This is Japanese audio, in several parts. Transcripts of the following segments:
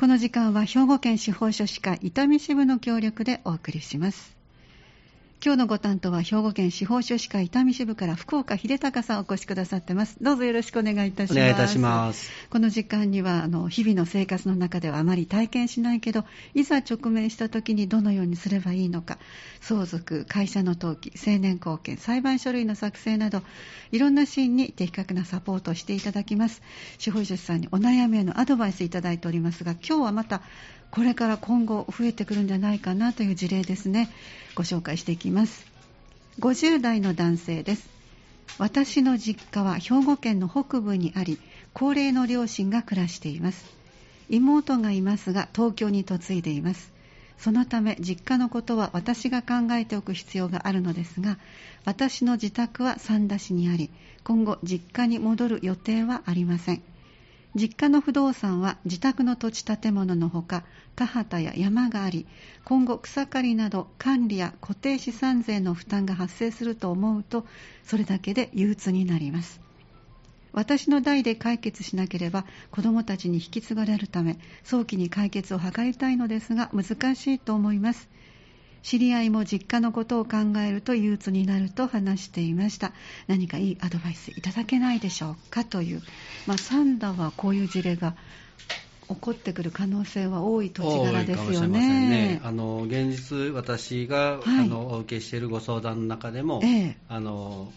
この時間は兵庫県司法書士会伊丹支部の協力でお送りします。今日のご担当は兵庫県司法書士会伊丹支部から福岡秀隆さんお越しくださってます。どうぞよろしくお願いいたします。お願いいたします。この時間にはあの日々の生活の中ではあまり体験しないけどいざ直面した時にどのようにすればいいのか相続会社の登記成年後見裁判書類の作成などいろんなシーンに的確なサポートをしていただきます。司法書士さんにお悩みへのアドバイスいただいておりますが今日はまたこれから今後増えてくるんじゃないかなという事例ですね。ご紹介していきます。50代の男性です。私の実家は兵庫県の北部にあり高齢の両親が暮らしています。妹がいますが東京に嫁いでいます。そのため実家のことは私が考えておく必要があるのですが私の自宅は三田市にあり今後実家に戻る予定はありません。実家の不動産は自宅の土地建物のほか田畑や山があり今後草刈りなど管理や固定資産税の負担が発生すると思うとそれだけで憂鬱になります。私の代で解決しなければ子どもたちに引き継がれるため早期に解決を図りたいのですが難しいと思います。知り合いも実家のことを考えると憂鬱になると話していました。何かいいアドバイスいただけないでしょうかという、まあ、サンダはこういう事例が起こってくる可能性は多い土地柄ですよね。ね。あの現実、私が、はい、あのお受けしているご相談の中でも、ええ、あの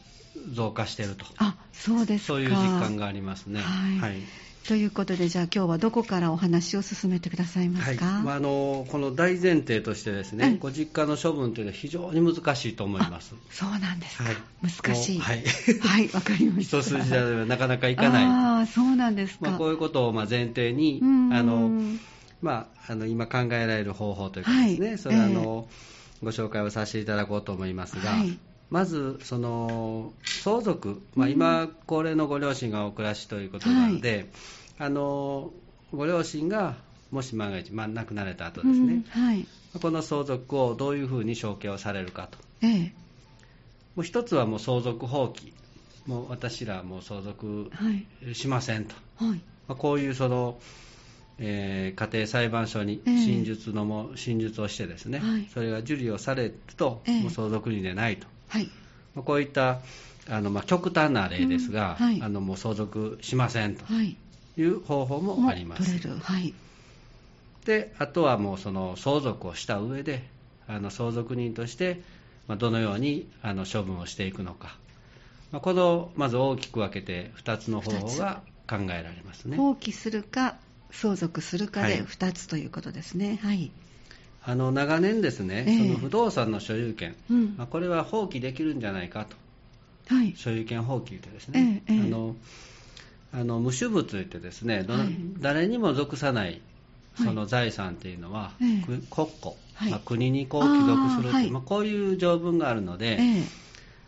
増加していると。あそうですそういう実感がありますね。はい、はいということで、じゃあ今日はどこからお話を進めてくださいますか、はい。まあ、あのこの大前提としてですね、うん、ご実家の処分というのは非常に難しいと思います。そうなんですか、はい、難しい。はい、はい、わかりました。一筋縄ではなかなかいかない。ああそうなんですか、まあ、こういうことをまあ前提にあの、まあ、あの今考えられる方法というかですね、はい、それあの、えー、ご紹介をさせていただこうと思いますが、はいまずその相続、まあ、今、高齢のご両親がお暮らしということなので、はい。あのご両親がもし万が一、まあ、亡くなられた後ですね、うんはい、この相続をどういうふうに承継をされるかと、ええ、もう一つはもう相続放棄、もう私らもう相続しませんと、はい。まあ、こういうその、えー、家庭裁判所に真実のも、え、真実をしてですね、はい、それが受理をされると、もう相続人でないと、はい。まあ、こういったあのまあ極端な例ですが、うんはい、あのもう相続しませんと、はい。いう方法もあります。はい、であとはもうその相続をした上であの相続人としてどのようにあの処分をしていくのか、まあ、このまず大きく分けて2つの方法が考えられますね。放棄するか相続するかで2つということですね。はい、はいあの長年ですね、えー、その不動産の所有権、うん、まあ、これは放棄できるんじゃないかと、はい、所有権放棄でですね、えーえー、あのあの無主物といってですね、はい、誰にも属さないその財産というのは、はい、国庫、はい、まあ、国にこう帰属するという、まあ、こういう条文があるので、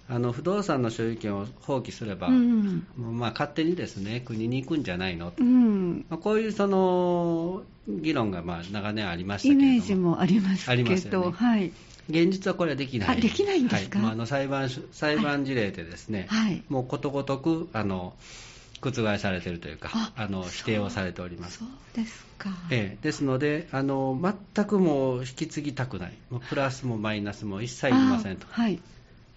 あの不動産の所有権を放棄すれば、うん、まあ、勝手にですね国に行くんじゃないの？と、うん、まあ、こういうその議論がまあ長年ありましたけどイメージもありますけど、ね、はい、現実はこれはできない、できないんですか、はい。まあ、あの裁判裁判事例でですね、はい、もうことごとくあの覆されているというか、あの否定をされております。そうですか。ええ、ですのであの、全くもう引き継ぎたくない、プラスもマイナスも一切いりませんと、はい、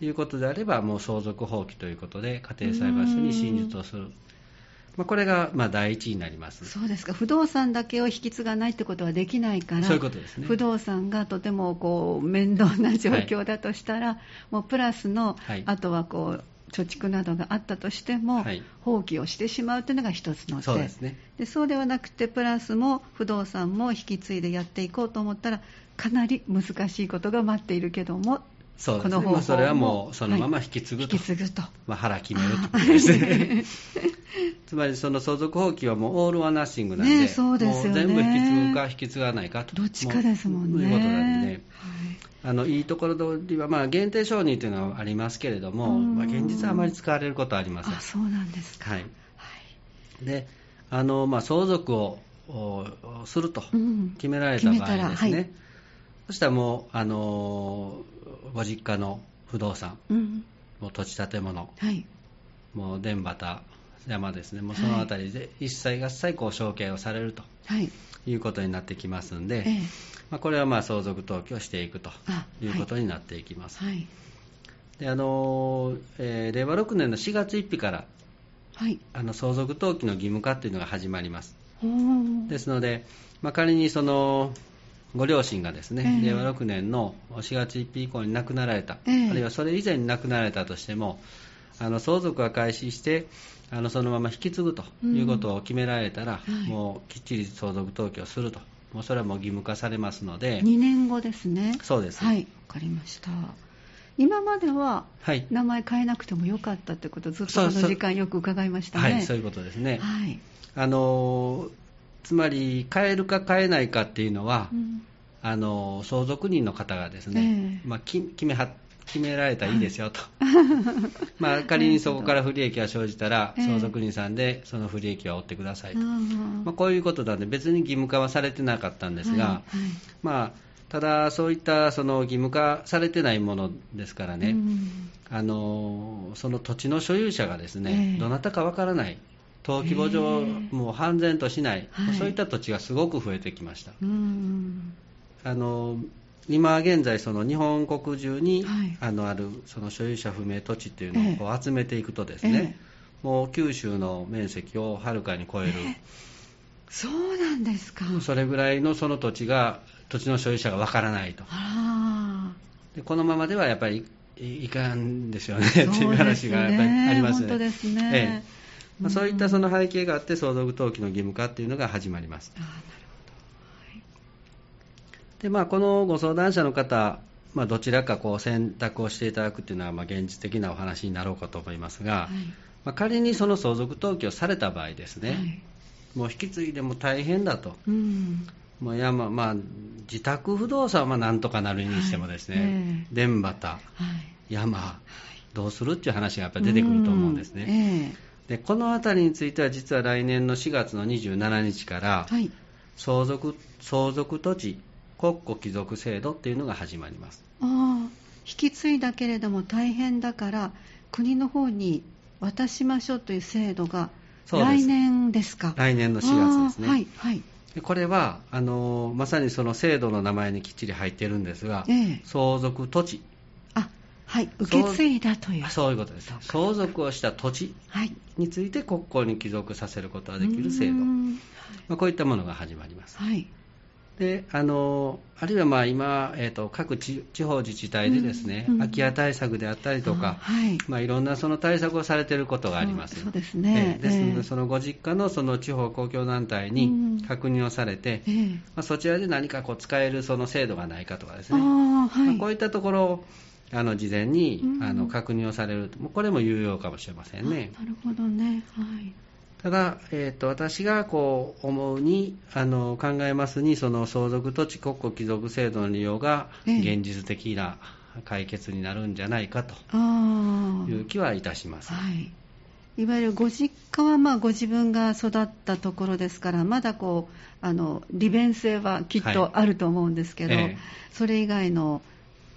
いうことであれば、もう相続放棄ということで、家庭裁判所に真実をする。まあ、これがまあ第一になります。そうですか。不動産だけを引き継がないってことはできないからそういうことですね。不動産がとてもこう面倒な状況だとしたら、はい、もうプラスの、はい、あとはこう貯蓄などがあったとしても、はい、放棄をしてしまうというのが一つの手。そうですね。でそうではなくてプラスも不動産も引き継いでやっていこうと思ったらかなり難しいことが待っているけどもそうですね、まあ、それはもうそのまま引き継ぐと、はい、引き継ぐと、まあ、腹決めると。ですねつまりその相続放棄はもうオール・ワナッシングなんで、ね、そうですよね、全部引き継ぐか引き継がないかと。どっちかですもんね。ということなんでね、あのいいところ取りは、まあ、限定承認というのはありますけれども、まあ、現実はあまり使われることはありません。あそうなんですか、はい。であのまあ、相続をすると決められた場合ですね、はい、そしたらもうあのご実家の不動産、うん、もう土地建物、はい、もう田畑山ですね、もうその辺りで一切合切こう承継をされると、はい、いうことになってきますんで、ええ、まあ、これはまあ相続登記をしていくとい。うことになっていきます。はい、であのえー、令和6年の4月1日から、はい、あの相続登記の義務化というのが始まります。ですので、まあ、仮にそのご両親がですね、えー、令和6年の4月1日以降に亡くなられた、えー、あるいはそれ以前に亡くなられたとしても、あの相続が開始して、あのそのまま引き継ぐということを決められたら、うんはい、もうきっちり相続登記をすると、もうそれはもう義務化されますので、2年後ですね、そうです、はい、分かりました。今までは名前変えなくてもよかったってこと、ずっとこの時間よく伺いましたね。はい、そういうことですね。はい、あのつまり変えるか変えないかっていうのは、うん、あの相続人の方がですね、えー、まあ、決めは決められたらいいですよと、まあ、仮にそこから不利益が生じたら、相続人さんでその不利益は負ってくださいと、まあ、こういうことなんで、別に義務化はされてなかったんですが、はいはい、まあ、ただ、そういったその義務化されてないものですからね、あのその土地の所有者がですね、えー、どなたかわからない。登記簿上、もう半然としない、はい、そういった土地がすごく増えてきました。あの今現在、その日本国中に、はい、あのあるその所有者不明土地っていうのを集めていくとですね、ええ、もう九州の面積をはるかに超える、え、そうなんですか。それぐらいのその土地が土地の所有者がわからないと。でこのままではやっぱりいかんですよね。っていう話がやっぱりありますね。本当ですね、まあ、そういったその背景があって相続登記の義務化っていうのが始まります。あなるほど。でまあ、このご相談者の方、まあ、どちらかこう選択をしていただくというのはまあ現実的なお話になろうかと思いますが、はい、まあ、仮にその相続登記をされた場合ですね、はい、もう引き継いでも大変だと、うん、もう山まあ、自宅不動産はなんとかなるにしてもですね、はい。えー、田畑、山、どうするっていう話がやっぱり出てくると思うんですね。えー、でこの辺りについては実は来年の4月の27日から、相続相続土地国庫帰属制度っていうのが始まります。ああ引き継いだけれども大変だから国の方に渡しましょうという制度が来年ですか？来年の4月ですね。はい、はい。これはあのまさにその制度の名前にきっちり入っているんですが、ええ、相続土地あはい受け継いだという。そういうことです。相続をした土地について国庫に帰属させることができる制度、まあ、こういったものが始まります、はい。であのあるいはまあ今、えーと、各地方自治体でですね、うんうん、空き家対策であったりとか、はい。まあ、いろんなその対策をされていることがあります。そうですね、えー、ですので、そのご実家のその地方公共団体に確認をされて、うん、まあ、そちらで何かこう使えるその制度がないかとかですね、はい。まあ、こういったところをあの事前に、あの確認をされると、これも有用かもしれませんね。なるほどね、はい。ただ、えーと、私がこう思うにあの考えますにその相続土地国庫帰属制度の利用が現実的な解決になるんじゃないかという気はいたします。はい。いわゆるご実家はまあご自分が育ったところですから、まだこうあの利便性はきっとあると思うんですけど、はいええ、それ以外の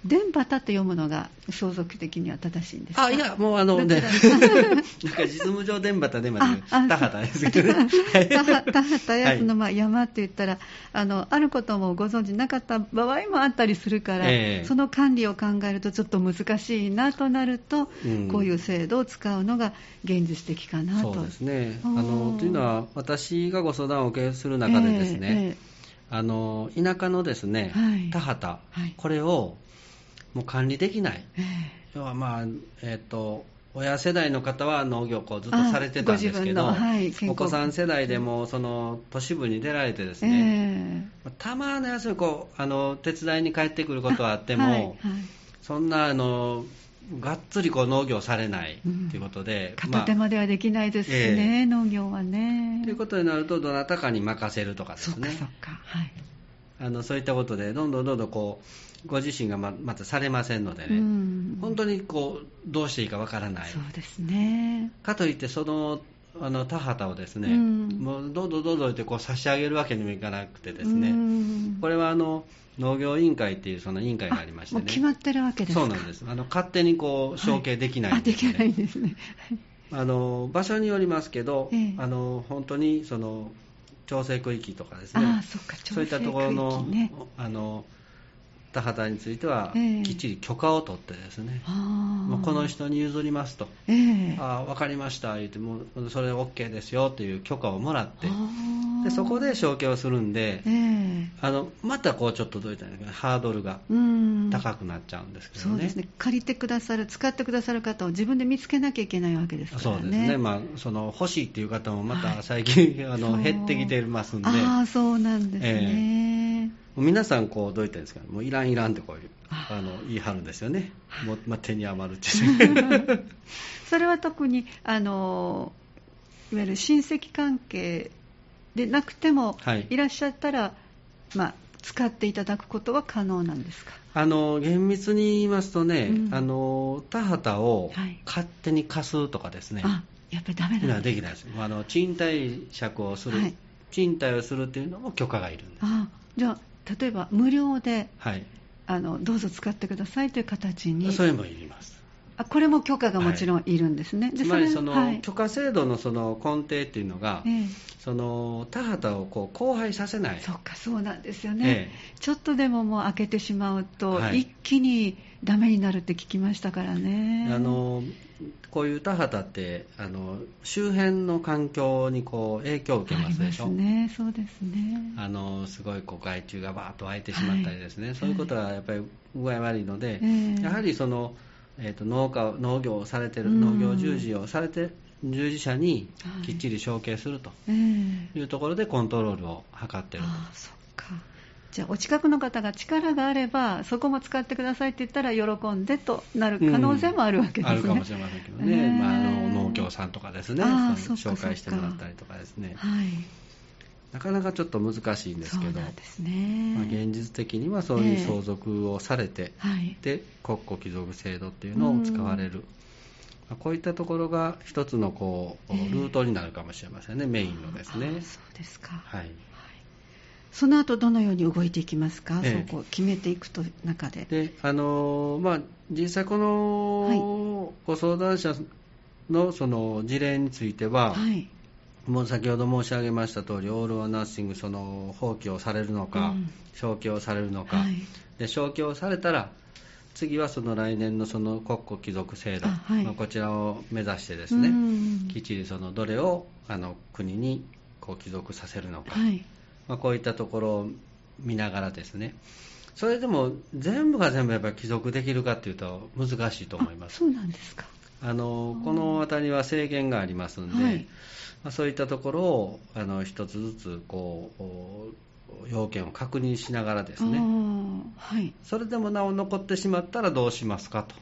電波と読むのが相続的には正しいんですか？あいやもうあのね。なんか実務上電波と電波で田畑ですけどね田畑やそのまあ山って言ったら、はい、あのあることもご存知なかった場合もあったりするから、えー、その管理を考えるとちょっと難しいなとなると、うん、こういう制度を使うのが現実的かなと。そうですね。あのというのは私がご相談を受けする中でですね、えーえーあの田舎のですね、はい、田畑、はい、これをもう管理できない、えー、要はまあ、えっ、ー、と親世代の方は農業をずっとされてたんですけど、はい、お子さん世代でもその都市部に出られてですね、えー、たまにこうあの手伝いに帰ってくることはあっても、はいはい、そんなあのがっつりこう農業されないということで、うん、片手間ではできないですしね、えー、農業はね。ということになると、どなたかに任せるとかですね。そっかはい、あのそういったことで、どんどんどんどんこうご自身がままたされませんのでね、うん、本当にこうどうしていいかわからない。そうですね。かといって、そのあの田畑をですね、うん、もうどんどんどんどんってこう差し上げるわけにもいかなくてですね、うん、これはあの農業委員会っていうその委員会がありましてね、決まってるわけですそうなんですあの勝手にこう承継できないんです、ねはい、できないんですねあの場所によりますけど、えー、あの本当にその調整区域とかですねそういったところのね、あの田畑については、きっちり許可を取ってですね、もうこの人に譲りますと、えー、あ分かりました言ってもそれ OK ですよという許可をもらって。でそこで承継をするんで、えー、あのまたこうちょっとどういったんですかハードルが高くなっちゃうんですけどね、そうですね。借りてくださる使ってくださる方を自分で見つけなきゃいけないわけですからね。そうですね、まあ、その欲しいっていう方もまた最近、はい、あの減ってきてますんで。ああそうなんですね、えー皆さんこうどういったんですかもういらんいらんってこういうあ。の言い張るんですよね。も、まあ、手に余るってそれは特にあのいわゆる親戚関係でなくても、はい、いらっしゃったら、まあ、使っていただくことは可能なんですか？あの厳密に言いますとね、うん、あの田畑を勝手に貸すとかですね、はい、やっぱりダメなんできないです。あの賃貸借をする、はい、賃貸をするっていうのも許可がいるんです。あじゃあ例えば無料で、はい、あのどうぞ使ってくださいという形に。それもいります。あこれも許可がもちろんいるんですね、はい、つまりその、はい、許可制度のその根底っていうのが、ええ、その田畑をこう荒廃させない。そうかそうなんですよね、え、ちょっとでももう開けてしまうと、一気にダメになるって聞きましたからね。あのこういう田畑ってあの周辺の環境にこう影響を受けますでしょ？ね、そうですね。あのすごいこう害虫がバーッと湧いてしまったりですね、はい、そういうことはやっぱり具合悪いので、えー、やはりその、えーと、農家農業をされてる、農業従事をされて従事者にきっちり承継するというところでコントロールを図ってると。あそっかじゃあお近くの方が力があればそこも使ってくださいって言ったら喜んでとなる可能性もあるわけですね、うん、あるかもしれませんけどね、え。ー、まあ、あの農協さんとかですね。紹介してもらったりとかですね、はい、なかなかちょっと難しいんですけど、ね、まあ、現実的にはそういう相続をされて、えーはい、で国庫帰属制度っていうのを使われる、まあ、こういったところが一つのこうルートになるかもしれませんね、えー、メインのですね。そうですか、はいその後どのように動いていきますか、ええ、そこ決めていくと中で。であのまあ、実際、このご相談者のその事例については、はい、もう先ほど申し上げました通り、オール・オア・ナッシング、その放棄をされるのか、うん、消去をされるのか、はい、で消去をされたら、次はその来年のその国庫帰属制度、はい、まあ、こちらを目指してですね、きっちりそのどれをあの国にこう帰属させるのか。はいまあ、こういったところを見ながらですね。それでも全部が全部やっぱり帰属できるかというと難しいと思います。そうなんですか。あのこの辺りは制限がありますので、はい、まあ、そういったところをあの一つずつこう要件を確認しながらですね、はい、それでもなお残ってしまったらどうしますかと。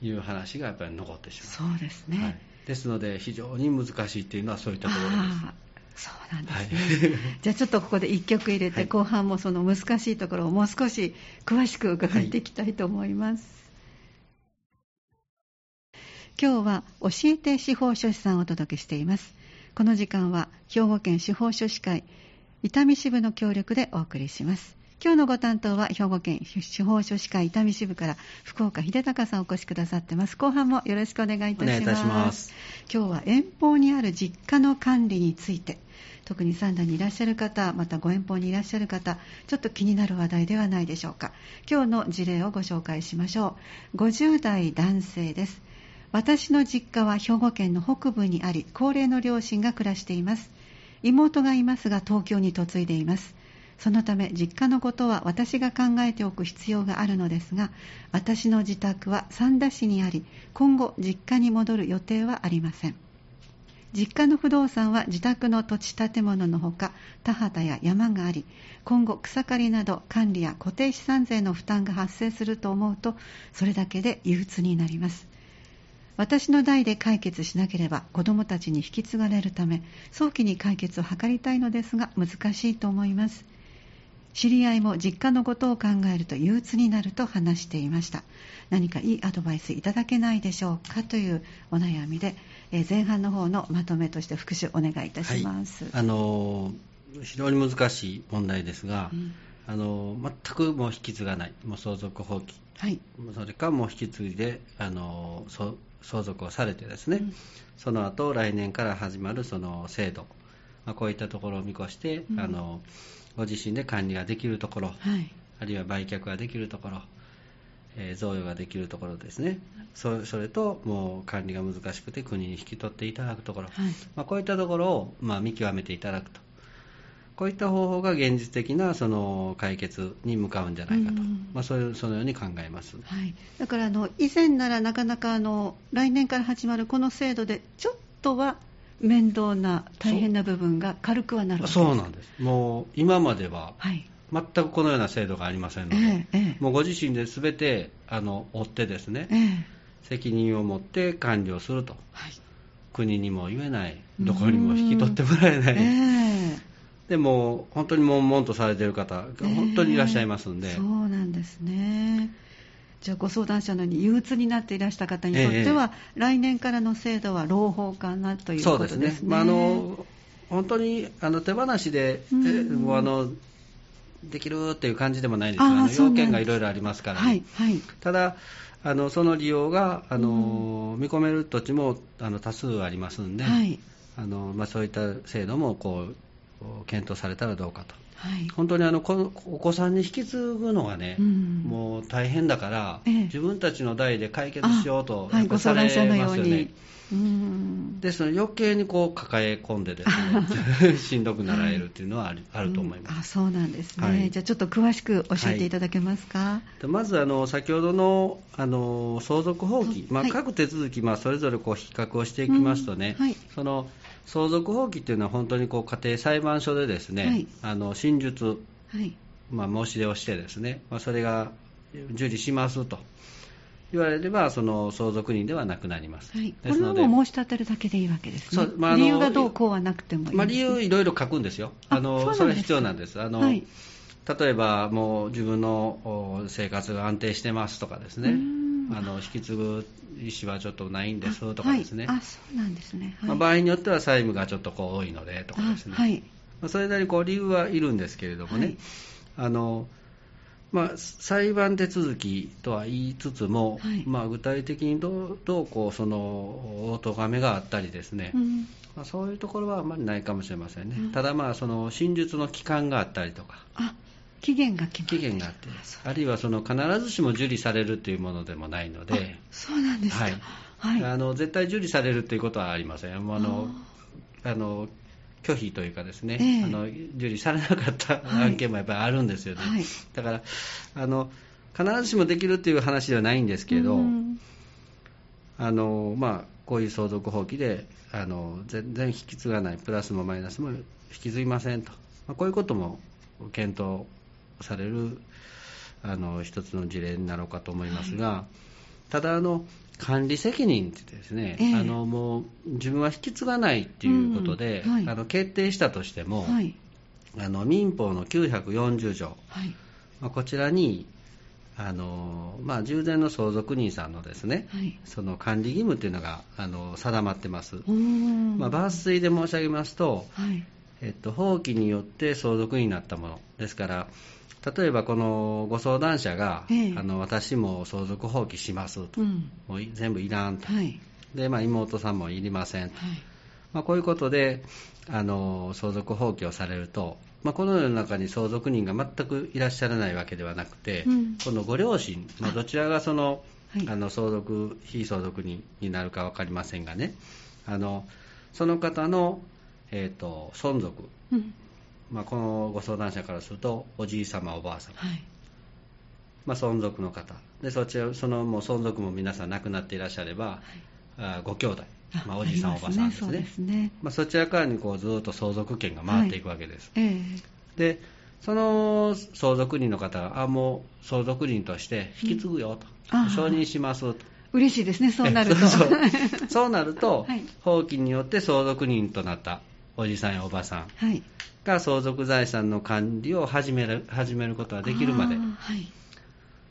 いう話がやっぱり残ってしまう。そうですね、はい、ですので非常に難しいというのはそういったところですそうなんですね、はい、じゃあちょっとここで1曲入れて、はい、後半もその難しいところをもう少し詳しく伺っていきたいと思います、はい、今日は教えて司法書士さんをお届けしています。この時間は兵庫県司法書士会伊丹支部の協力でお送りします今日のご担当は兵庫県司法書士会伊丹支部から福岡秀隆さんお越しくださってます。後半もよろしくお願いいたします。今日は遠方にある実家の管理について特に三段にいらっしゃる方またご遠方にいらっしゃる方ちょっと気になる話題ではないでしょうか。今日の事例をご紹介しましょう。50代男性です。私の実家は兵庫県の北部にあり高齢の両親が暮らしています。妹がいますが東京に嫁いでいますそのため実家のことは私が考えておく必要があるのですが私の自宅は三田市にあり今後実家に戻る予定はありません。実家の不動産は自宅の土地建物のほか田畑や山があり今後草刈りなど管理や固定資産税の負担が発生すると思うとそれだけで憂鬱になります。私の代で解決しなければ子どもたちに引き継がれるため早期に解決を図りたいのですが難しいと思います。知り合いも実家のことを考えると憂鬱になると話していました。何かいいアドバイスいただけないでしょうかというお悩みで、え前半の方のまとめとして復習お願いいたします、はい、あの非常に難しい問題ですが、うん、あの全くもう引き継がない。もう相続放棄、はい、それかもう引き継いであのそ相続をされてですね、うん、その後来年から始まるその制度、まあ、こういったところを見越して、うん、あのご自身で管理ができるところ、はい、あるいは売却ができるところ、えー、贈与ができるところですね。そそれともう管理が難しくて国に引き取っていただくところ、はい、まあ、こういったところを、まあ、見極めていただくと。こういった方法が現実的なその解決に向かうんじゃないかと、まあ、そういうそのように考えます、はい、だからあの以前ならなかなかあの来年から始まるこの制度でちょっとは面倒な大変な部分が軽くはなるそう。なんです。もう今までは、全くこのような制度がありませんので、ええ、もうご自身で全てあの追ってですね、え、責任を持って管理をすると、はい、国にも言えない、どこにも引き取ってもらえない、でも本当に悶々とされている方が本当にいらっしゃいますんで、えー、そうなんですねじゃあご相談者のように憂鬱になっていらした方にとっては、えー、来年からの制度は朗報かなということですね。そうですね、まあ、あの本当にあの手放しで、うん、もうあのできるっていう感じでもないんですが、あの要件がいろいろありますから、ねはいはい、ただあの、その利用があの、うん、見込める土地もあの多数ありますんで、はい、あのまあ、そういった制度もこう検討されたらどうかと。はい、本当にあのお子さんに引き継ぐのがね、うん、大変だから、ええ、自分たちの代で解決しようと、はい、ご相談者のように。ですので余計にこう抱え込んでですね しんどくなられるっていうのはあるはい、あると思います、うん、あそうなんですね、はい、じゃあちょっと詳しく教えていただけますか、はい、まずあの先ほどのあの相続放棄、まあ、各手続き、まあ、それぞれこう比較をしていきますとね、うん、その相続放棄っていうのは本当にこう家庭裁判所でですね、はい、あの真実、はい。まあ、申し出をしてですね、まあ、それが受理しますと。言われればその相続人ではなくなります、はい、これを申し立てるだけでいいわけですね、まあ、理由がどうこうはなくてもいい、ね、まあ、理由いろいろ書くんですよ。あのそれは必要なんです。あの、はい、例えばもう自分の生活が安定してますとかですね。あの引き継ぐ意思はちょっとないんですとかですね、あ、はい、そうなんですね、はい、まあ、場合によっては債務がちょっとこう多いのでとかですね、はい、まあ、それなりにこう理由はいるんですけれどもね、あのまあ、裁判手続きとは言いつつも、まあ、具体的にどうどうこうそのお咎めがあったりですね、うん、まあ、そういうところはあまりないかもしれませんね、うん、ただ、まあ、その真実の期間があったりとか。あ期限が決ま期限があってあるいはその必ずしも受理されるというものでもないので。そうなんですか、はい。はい、あの絶対受理されるということはありません。あのあの拒否というかですね、えー、あの受理されなかった案件もやっぱりあるんですよね、はい、だからあの必ずしもできるという話ではないんですけど、あのまあ、こういう相続放棄であの全然引き継がないプラスもマイナスも引き継ぎませんと、まあ、こういうことも検討されるあの一つの事例になろうかと思いますが、はい、ただあの、管理責任ってですね、えー、あのもう自分は引き継がないっていうことで、うんはい、あの決定したとしても、はい、あの民法の940条、はい。まあ、こちらにあの、まあ、従前の相続人さんのですね、はい、その管理義務というのがあの定まってます、まあ、抜粋で申し上げますと、はいえっと、放棄によって相続人になったもの。ですから例えばこのご相談者が、ええ、あの私も相続放棄しますと、うん、もう全部いらんと、はい、でまあ、妹さんもいりませんと、はい、まあ、こういうことであの相続放棄をされると、まあ、この世の中に相続人が全くいらっしゃらないわけではなくて、うん、このご両親、まあ、どちらがそのはい、あの相続、非相続人になるか分かりませんがね、あのその方の、えーと、存続、うん。まあ、このご相談者からするとおじい様おばあ様、はい。まあ、存続の方。でそちらそのもう存続も皆さん亡くなっていらっしゃれば、はい、あご兄弟。まあ、おじいさん、おばさんですね、そね。まあ、そちらからにこうずっと相続権が回っていくわけです。はい。えー、でその相続人の方が、あもう相続人として引き継ぐよと、うん、承認しますと。嬉しいですね、そうなると。そう。そうなると、はい、放棄によって相続人となったおじさんやおばさん、はい、が相続財産の管理を始める始めることができるまで、はい、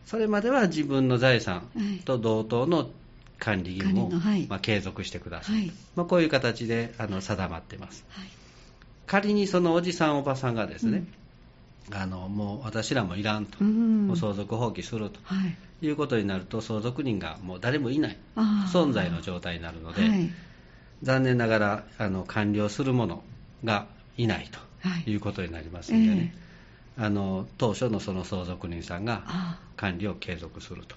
それまでは自分の財産と同等の管理義務を、はい、まあ、継続してください、はい、まあ、こういう形であの定まっています、仮にそのおじさんおばさんがですね、あのもう私らもいらんと、もう相続放棄すると、はい、いうことになると相続人がもう誰もいない存在の状態になるので、はい、残念ながらあの完了する者がいないとい。うことになりますのでね、えー、あの当初のその相続人さんが管理を継続すると。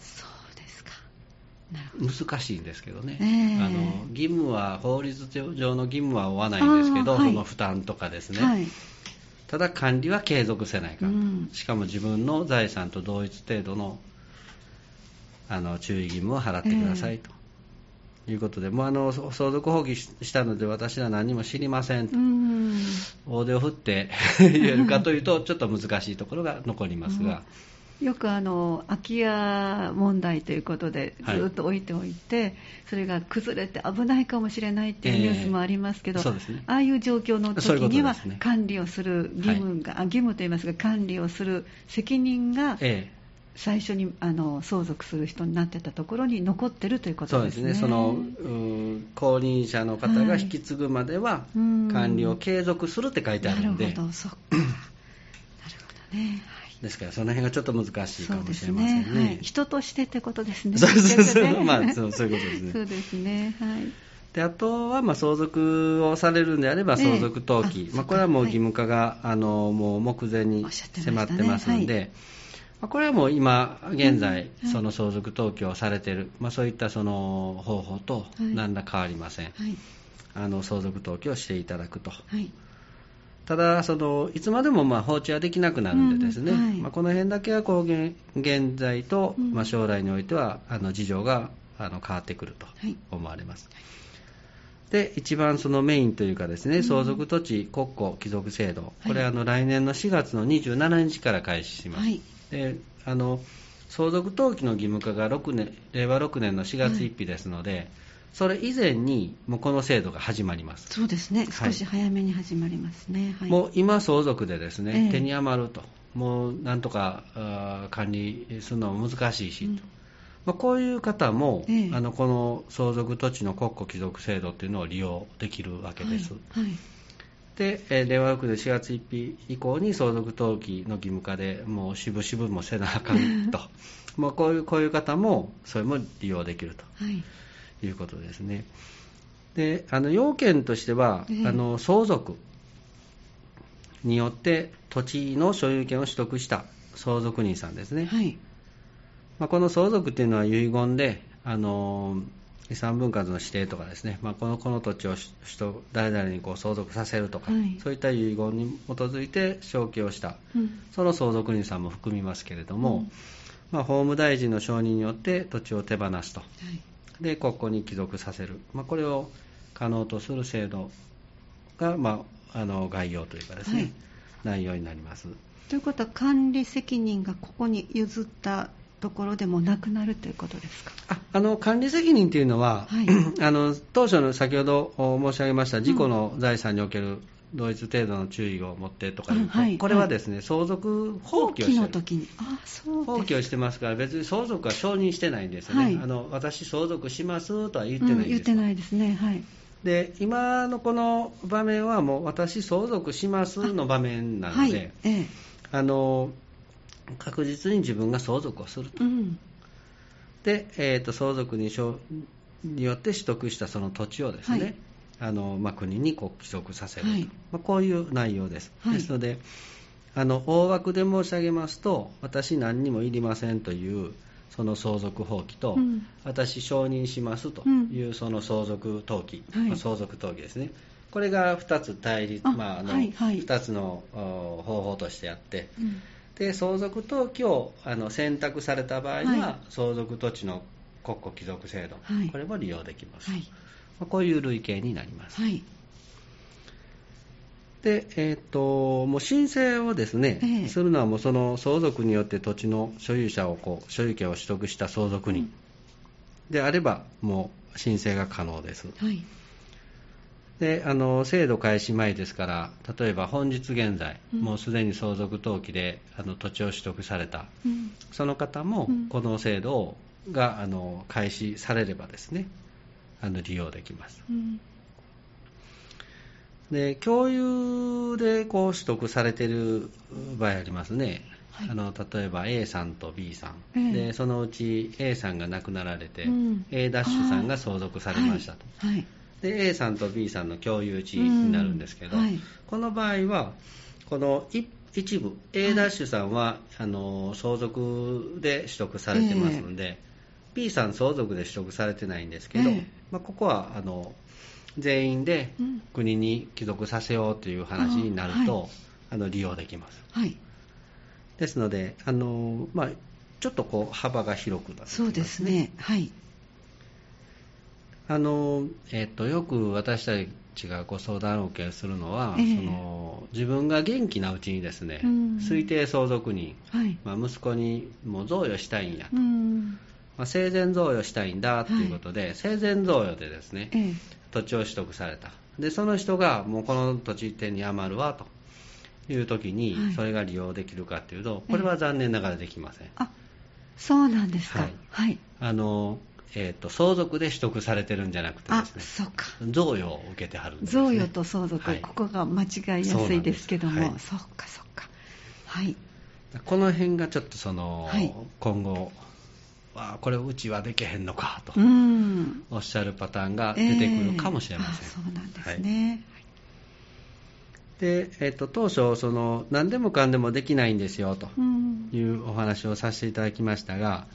難しいんですけどね、えー、あの義務は法律上の義務は負わないんですけど、はい、その負担とかですね、はい、ただ管理は継続せないか、うん、しかも自分の財産と同一程度のあの注意義務を払ってくださいと。いうことで、もうあの相続放棄したので私は何も知りませんと、大手を振って 言えるかというと、ちょっと難しいところが残りますが。よくあの空き家問題ということでずっと置いておいて、はい、それが崩れて危ないかもしれないっていうニュースもありますけど、えーね、ああいう状況の時には管理をする義務が、はい、義務といいますか管理をする責任が、最初にあの相続する人になってたところに残ってるということですね。そうですね。その後任者の方が引き継ぐまでは、管理を継続するって書いてあるんで。なるほど、そっか。なるほどね。ですからその辺がちょっと難しいかもしれませんね。ねはい、人としてってことですね。そうそうそう、まあそうそういうことですね。そうですね。はい。であとはまあ相続をされるんであれば相続登記、えー、まあ、これはもう義務化が、はい、あのもう目前に迫ってますので、ねはい、まあ、これはもう今現在、その相続登記をされている、まあ、そういったその方法と何ら変わりません、あの相続登記をしていただくと。ただその、いつまでもまあ放置はできなくなるんで、ですね、うん。はい、まあ、この辺だけはこう現現在と、まあ、将来においてはあの事情があの変わってくると思われます。はい、で一番そのメインというか、ですね相続土地国庫帰属制度、これ、あの来年の4月の27日から開始します。であの相続登記の義務化が6年令和6年の4月1日ですので、それ以前にもうこの制度が始まります。そうですね、少し早めに始まりますね、はい、もう今、相続でですね、えー、手に余ると、もうなんとか管理するのも難しいしと、うん、まあ、こういう方も、えー、あのこの相続土地の国庫帰属制度というのを利用できるわけです。はい、はいで、え令和6年4月1日以降に相続登記の義務化でもう渋々もせなあかんと。まあこういうこういう方もそれも利用できると、はい。いうことですね。であの要件としては、えー、あの相続によって土地の所有権を取得した相続人さんですね、はい。まあ、この相続っていうのは遺言であの遺産分割の指定とかですね、まあ、このこの土地を誰々にこう相続させるとか、はい、そういった遺言に基づいて承継をした、うん、その相続人さんも含みますけれども、うん、まあ、法務大臣の承認によって土地を手放すと、はい。で国庫に帰属させる、まあ、これを可能とする制度が、まあ、あの概要というかですね、はい、内容になります。ということは管理責任がここに譲ったところでもなくなるということですか？ああの管理責任というのは、はい、あの当初の先ほど申し上げました事故の財産における同一程度の注意を持ってとか、はい、これはですね、はい、相続放棄をして時に。あそう放棄をしてますから、別に相続は承認してないんですよね、はい、あの私、相続しますとは言ってないんです、うん、言ってないですね、はい、で今のこの場面は、もう私、相続しますの場面なので、ええ、あの確実に自分が相続をすると。うん、で、えーと、相続にによって取得したその土地をですね、あのまあ、国にこう帰属させると、はい、まあ、こういう内容です。はい、ですのであの大枠で申し上げますと私何にもいりませんというその相続放棄と、うん、私承認しますというその相続登記、うんまあ、相続登記ですね、これが2つ対立、まああのはいはい、2つの方法としてあって、うん、で相続登記をあの選択された場合は、はい、相続土地の国庫帰属制度、これも利用できます。こういう類型になります。はい、で、えーと、もう申請をですね、えー、するのはもうその相続によって土地の所有者をこう所有権を取得した相続人であれば、もう申請が可能です。はいであの制度開始前ですから、例えば本日現在、うん、もうすでに相続登記であの土地を取得された、うん、その方もこの制度があの開始されればですね、あの利用できます。うん、で共有でこう取得されている場合ありますね、はい、あの例えば A さんと B さん、えー、でそのうち A さんが亡くなられて、うん、A ダッシュさんが相続されましたと、はいはい、で A さんと B さんの共有地になるんですけど、うん、この場合はこの一部 A ダッシュさんは、あの相続で取得されてますので、えー、B さん相続で取得されてないんですけど、えー、まあ、ここはあの全員で国に帰属させようという話になると、うん、あの利用できます。はい、ですので、あのまあ、ちょっとこう幅が広くなって、ね、そうですね。はい。あのえっと、よく私たちがご相談を受けするのは、えー、その自分が元気なうちにですね、うん、推定相続人、はい、まあ、息子にも贈与したいんやと、うん、まあ、生前贈与したいんだということで、はい、生前贈与でですね、えー、土地を取得された。でその人がもうこの土地手に余るわと。いう時に、それが利用できるかというとこれは残念ながらできません、えー、あそうなんですか、はい、はい、あのえーと、相続で取得されてるんじゃなくてですね。そうか。贈与を受けてはるんです、ね、贈与と相続、はい、ここが間違いやすいですけども、はい、そうかそうか。はい。この辺がちょっとその、はい、今後あこれうちはできへんのかとおっしゃるパターンが出てくるかもしれません、えー、そうなんですね、で、えーと、当初その、何でもかんでもできないんですよというお話をさせていただきましたが、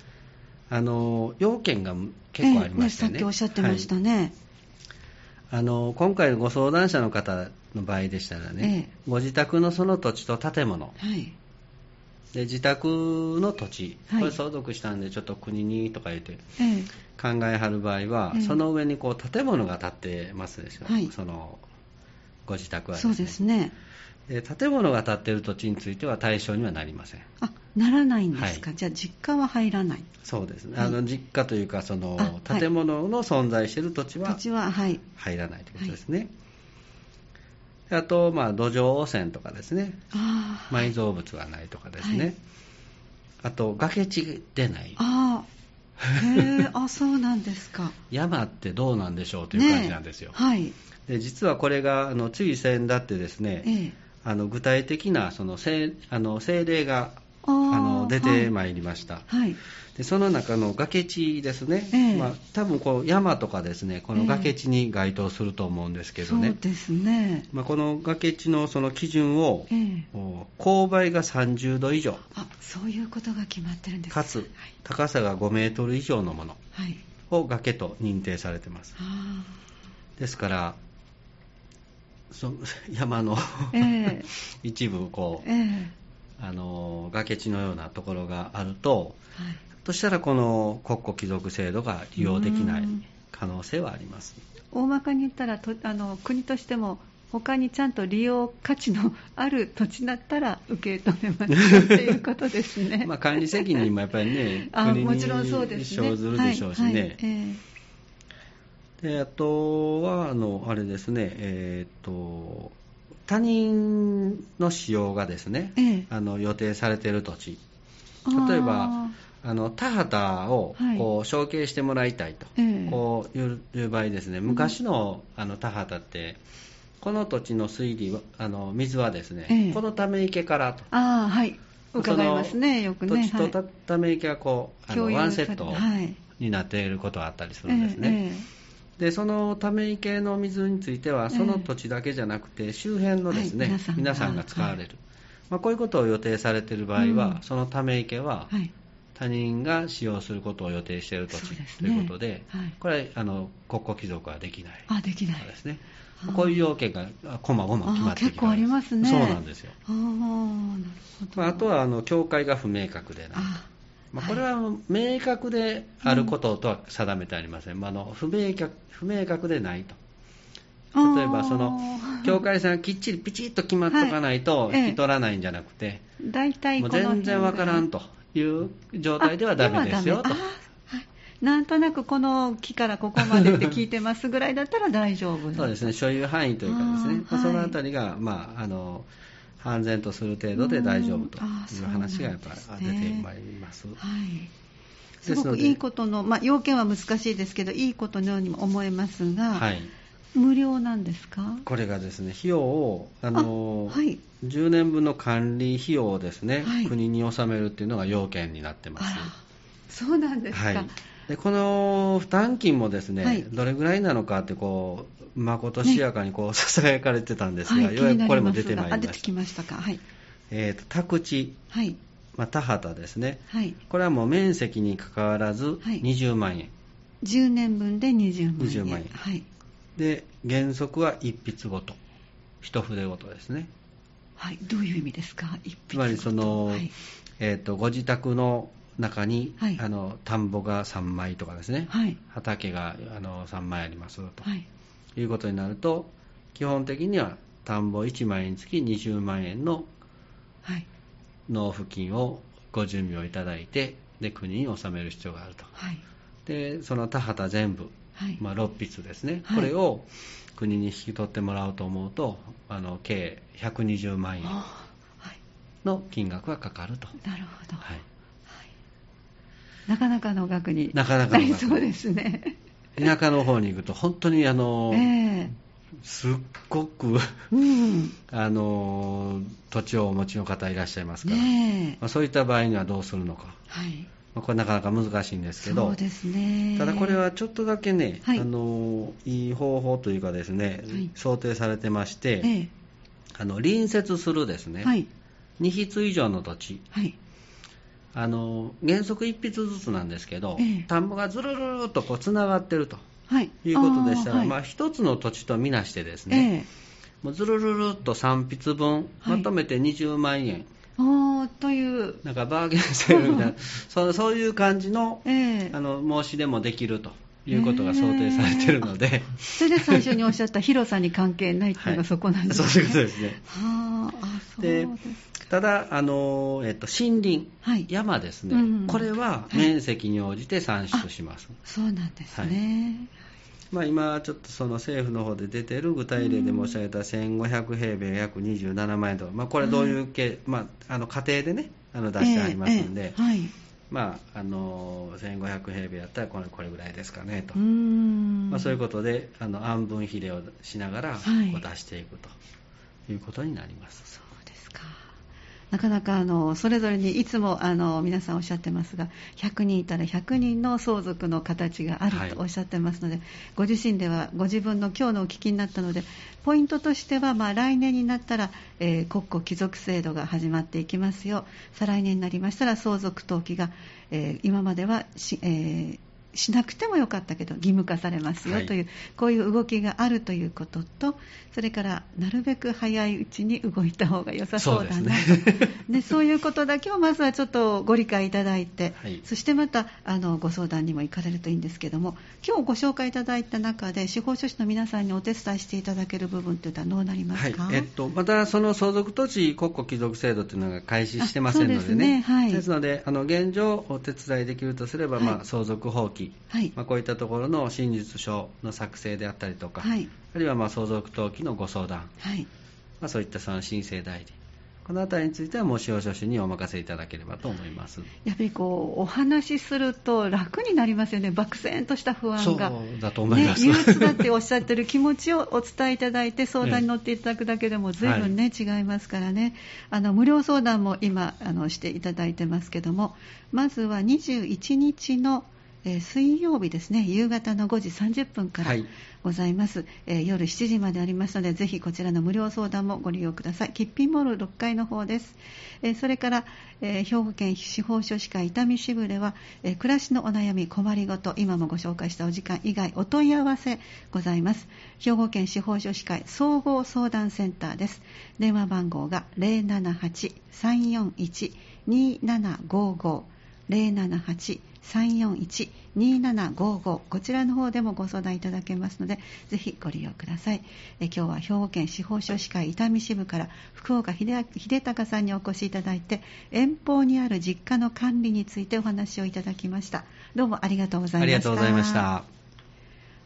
あの要件が結構ありましてね、えー、さっきおっしゃってましたね、はい、あの今回のご相談者の方の場合でしたらね、えー、ご自宅のその土地と建物、はい、で自宅の土地、これ相続したんでちょっと国にとか言って考えはる場合は、えー、その上にこう建物が建ってますでしょ、はい、そのご自宅は、ね、そうですねで建物が建っている土地については対象にはなりません。あならないんですか、はい、じゃあ実家は入らない。そうですね、はい、あの実家というかその建物の存在している土地は土地は、はい、入らないということですね、あと、まあ、土壌汚染とかですね。埋蔵物がないとかですね、あと崖地でない。あへえあそうなんですか。山ってどうなんでしょうという感じなんですよ、ね、はい。で実はこれがあのつい先だってですね、ええ、あの具体的なその政あの政令があの出てまいりました、はい、でその中の崖地ですね、ええ、まあ、多分こう山とかですねこの崖地に該当すると思うんですけどね、そうですね、まあ、この崖地のその基準を、ええ、勾配が30度以上。あそういうことが決まってるんです。かつ、はい、高さが5メートル以上のものを崖と認定されてます、はい、ですからそ 山の 一部こう、ええ。あの崖地のようなところがあると、はい、としたらこの国庫帰属制度が利用できない可能性はあります。大まかに言ったらとあの国としても他にちゃんと利用価値のある土地だったら受け止めますということですね。まあ管理責任もやっぱりねあ国に生ずるでしょうしね、えー、であとはあのあれですねえっ、と他人の使用がですね、ええ、あの予定されている土地。例えばあの田畑をこう承継してもらいたいと、こういう場合ですね昔のあの田畑ってこの土地の水利あの水はですね、え、このため池からと。あはい。伺いますねよくね。土地とため池がこう、あのワンセットになっていることがあったりするんですね、でそのため池の水についてはその土地だけじゃなくて周辺のですね、はい、皆,皆さんが使われる、はい、まあ、こういうことを予定されている場合は、うん、そのため池は他人が使用することを予定している土地、ね、ということで、はい、これはあの国庫帰属はできない。あできない。ですね。こういう要件がこまごま決まってき結構ありますね。そうなんですよ。あ,、まあ、あとはあの境界が不明確でないまあ、これは明確であることとは定めてありません、まあ、の不明確不明確でないと。例えばその 境界線がきっちりピチッと決まっとかないと引き取らないんじゃなくて、大体もう全然わからんという状態ではダメですよと。なんとなくこの木からここまでって聞いてますぐらいだったら大丈夫そうですね、所有範囲というかですね、はい、そのあたりが、まあ、あの安全とする程度で大丈夫という話がやっぱり出てまいります。はい。すごくいいことの、まあ、要件は難しいですけど、いいことのようにも思えますが、はい、無料なんですか？これがですね費用をあのはい、10年分の管理費用をですね、はい、国に納めるっていうのが要件になってます。そうなんですか、はい、でこの負担金もですね、はい、どれぐらいなのかってこうまことしやかにこう ささやかれてたんですが、ようやくこれも出てまいりました。出てきましたか。はい。えーと、宅地、はい。まあ、田畑ですね、はい、これはもう面積にかかわらず20万円、はい、10年分で20万円 ,20 万円、はい、で原則は一筆ごと。一筆ごとですね。はい。どういう意味ですか？一筆つまりその、はい、えーと、ご自宅の中に、はい、あの田んぼが3枚とかですね、はい、畑があの3枚ありますと、はい、いうことになると基本的には田んぼ1枚につき20万円の納付金をご準備をいただいてで国に納める必要があると、はい、でその田畑全部、はい、まあ、6筆ですね、はい、これを国に引き取ってもらおうと思うとあの計120万円の金額がかかると。なるほど、はい。なかなかの額になかりそうですね。田舎の方に行くと本当にあの、えー、すっごくうん、あの土地をお持ちの方いらっしゃいますから、ねまあ、そういった場合にはどうするのか、はい。まあ、これなかなか難しいんですけど。そうですね。ただこれはちょっとだけね、はい、あのいい方法というかですね、はい、想定されてまして、ええ、あの隣接するですね、はい、2筆以上の土地、はいあの原則1筆ずつなんですけど、ええ、田んぼがずるるるっとこうつながってるとはい、いうことでしたら、まあ、一つの土地とみなしてですね、えもうずるるるっと3筆分まとめて20万円、はい、という。なんかバーゲンセールみたいな そうそういう感じの,、え。あの申し出もできるということが想定されているので、それで最初におっしゃった広さに関係ないっていうのがそこなんですね、はい、そういうことですね。はあ、そうです。ただ、あのえっと、森林、はい、山ですね、うん、これは面積に応じて算出します。そうなんですね。まあ、今、ちょっとその政府の方で出ている具体例で申し上げた1500平米約27万円とか、まあ、これどういう系、まあ、あの家庭でね、あの出してありますんで、えーえーはいまあ、あの1500平米やったらこれこれぐらいですかねと、まあ、そういうことであの安分比例をしながらこう出していくということになります。なかなかあのそれぞれにいつもあの皆さんおっしゃってますが100人いたら100人の相続の形があるとおっしゃってますので、はい、ご自身ではご自分の今日のお聞きになったのでポイントとしては、まあ、来年になったら、えー、国庫帰属制度が始まっていきますよ。再来年になりましたら相続登記が、えー、今まではし、えーしなくてもよかったけど義務化されますよという、はい、こういう動きがあるということとそれからなるべく早いうちに動いた方が良さそうだなと。そうで、ね、そういうことだけをまずはちょっとご理解いただいて、はい、そしてまたあのご相談にも行かれるといいんですけども今日ご紹介いただいた中で司法書士の皆さんにお手伝いしていただける部分というのはどうなりますか、はい。えっと、またその相続土地国庫帰属制度というのが開始してませんのでね、ね。はい、ですのであの現状お手伝いできるとすれば、まあ、相続放棄、はい。まあ、こういったところの真実書の作成であったりとか、はい、あるいはまあ相続登記のご相談、はい。まあ、そういったその申請代理。この辺りについては、もう司法書士にお任せいただければと思います。やっぱりこうお話しすると楽になりますよね、漠然とした不安が、そうだと思います、ね、憂鬱だっておっしゃってる気持ちをお伝えいただいて、相談に乗っていただくだけでも、ずいぶんね、はい、違いますからね、あの無料相談も今あのしていただいてますけども、まずは21日のえー、水曜日ですね、夕方の5時30分からございます、はい、えー、夜7時までありますので、ぜひこちらの無料相談もご利用ください。キッピンモール6階の方です。えー、それから、え兵庫県司法書士会伊丹支部では、え暮らしのお悩み、困りごと、今もご紹介したお時間以外、お問い合わせございます。兵庫県司法書士会総合相談センターです。電話番号が078-341-2755。078-341-2755こちらの方でもご相談いただけますのでぜひご利用ください。え今日は兵庫県司法書士会伊丹支部から福岡秀隆さんにお越しいただいて遠方にある実家の管理についてお話をいただきました。どうもありがとうございました。ありがとうございました。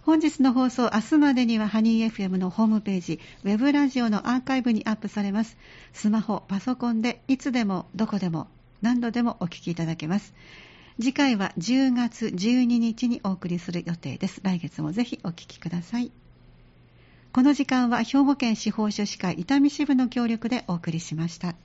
本日の放送、明日までにはハニー FM のホームページ、ウェブラジオのアーカイブにアップされます。スマホ、パソコンでいつでもどこでも何度でもお聞きいただけます。次回は10月12日にお送りする予定です。来月もぜひお聞きください。この時間は兵庫県司法書士会伊丹支部の協力でお送りしました。